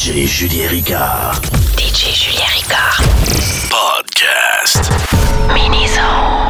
DJ Julien Ricard. DJ Julien Ricard. Podcast. Mini-Zone.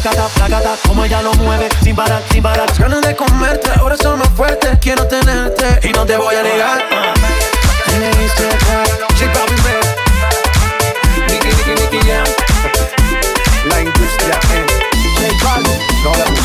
Tácata, placata, como ella lo mueve, sin parar, sin parar. Las ganas de comerte, ahora son más fuertes. Quiero tenerte y no te voy a negar. La industria en J Balvin,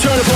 turn it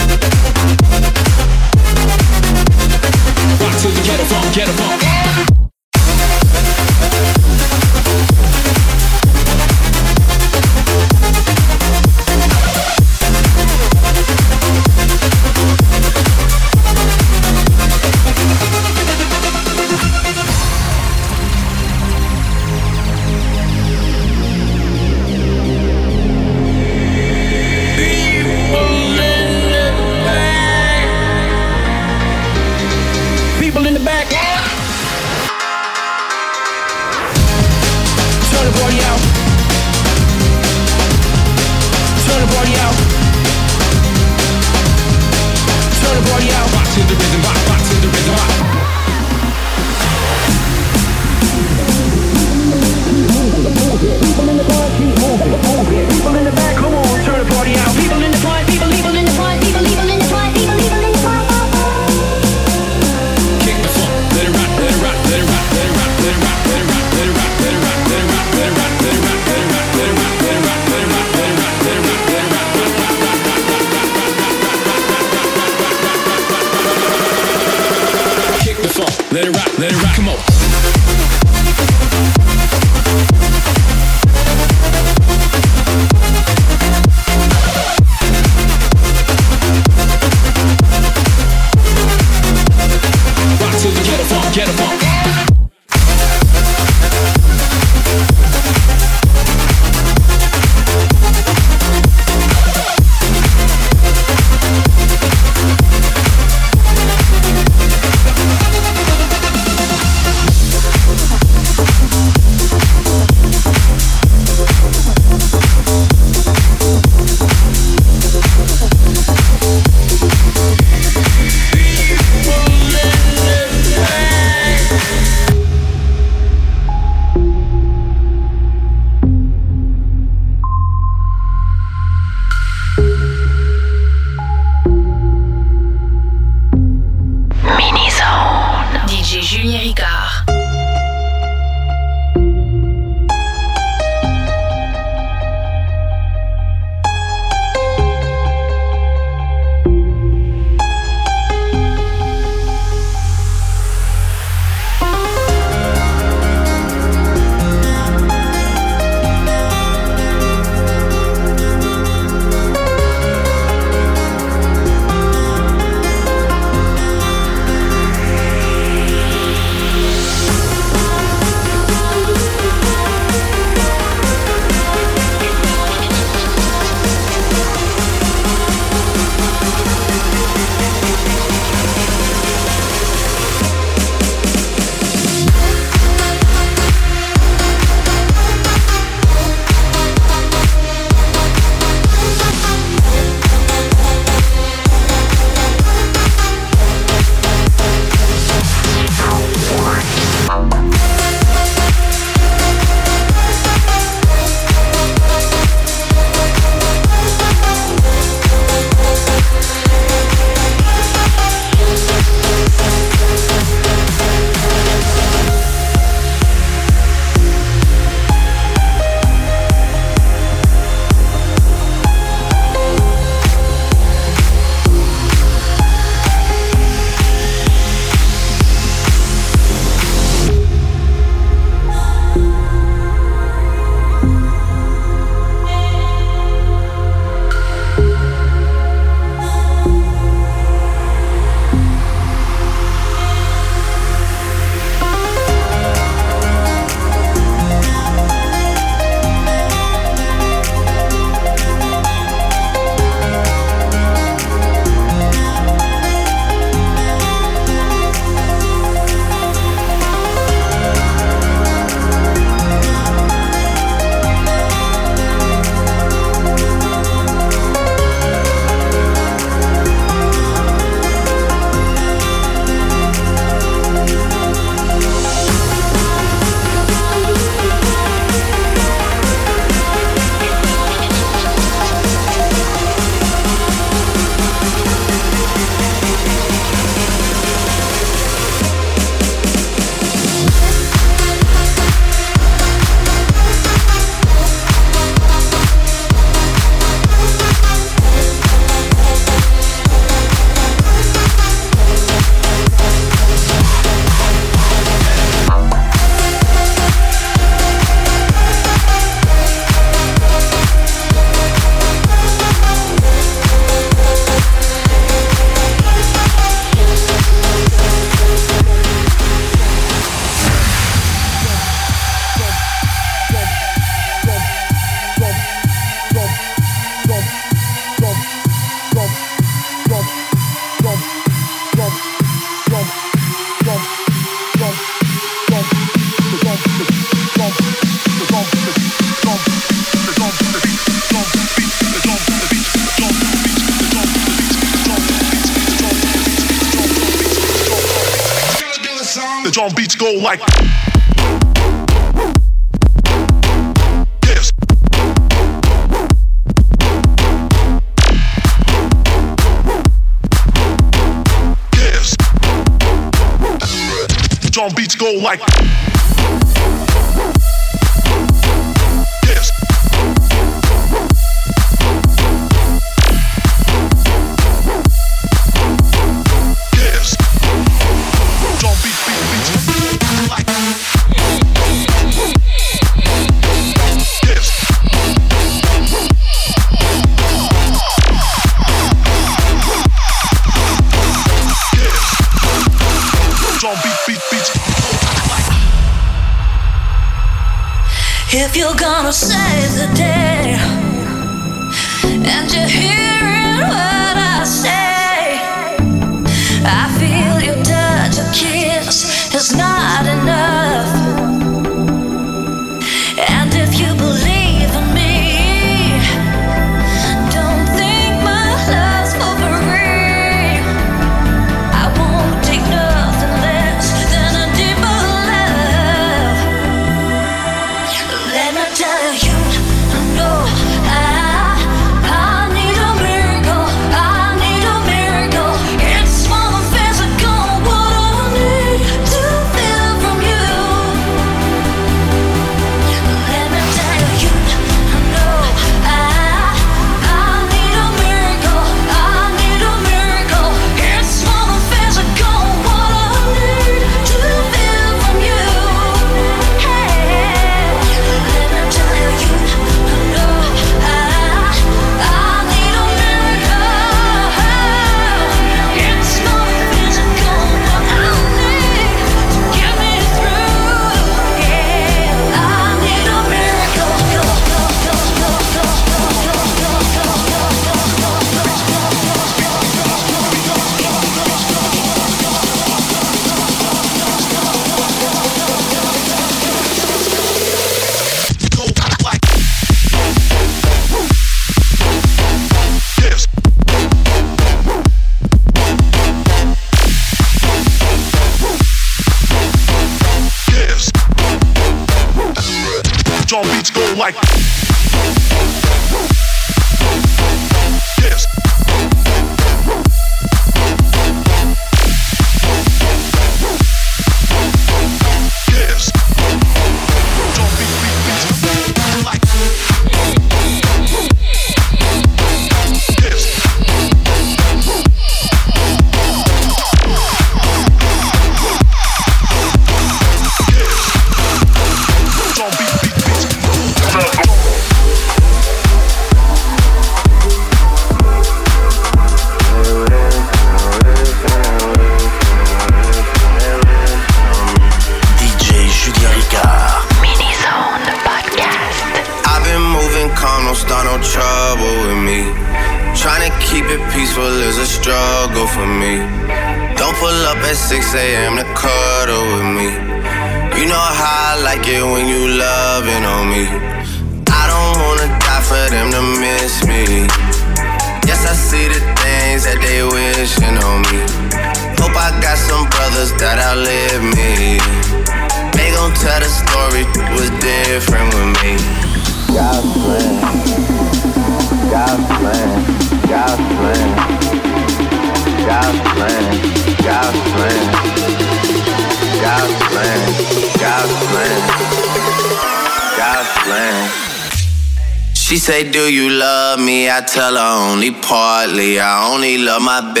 tell her only partly. I only love my bed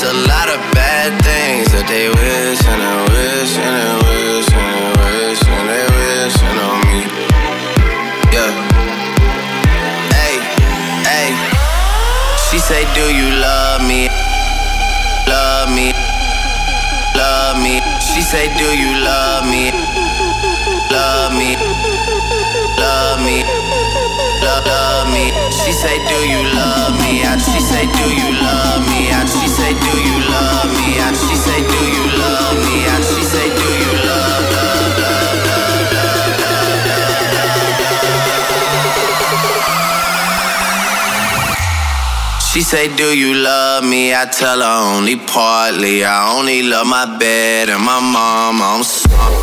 It's a lot of bad things that they wish and they wish and they wish and they wish and they wishing on me. Yeah. Hey, hey. She say, Do you love me? Love me. Love me. She say, Do you love me? Love me. Love me. Love, love me. She say, Do you love me? She say, Do you love me? She say, Do you love me? She say, Do you love me? She say, Do you love. She say, Do you love me? I tell her only partly. I only love my bed and my mom. I'm sorry.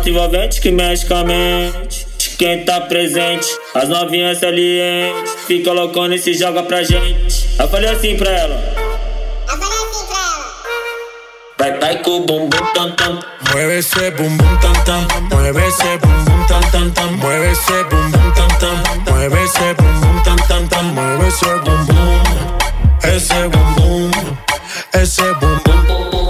alto envolvente que mexe com a mente. Quem tá presente, as novinhas salientes. Fica loucona e se joga pra gente. Eu falei assim pra ela. Eu falei assim pra ela. Vai, vai com o bumbum tan tan. Mueve esse bumbum tan tan. Mueve esse bumbum tan tan tam. Mueve esse bumbum tan tan. Mueve esse bumbum tan tam tam. Mueve esse bumbum. Esse bumbum. Esse bumbum.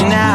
You now.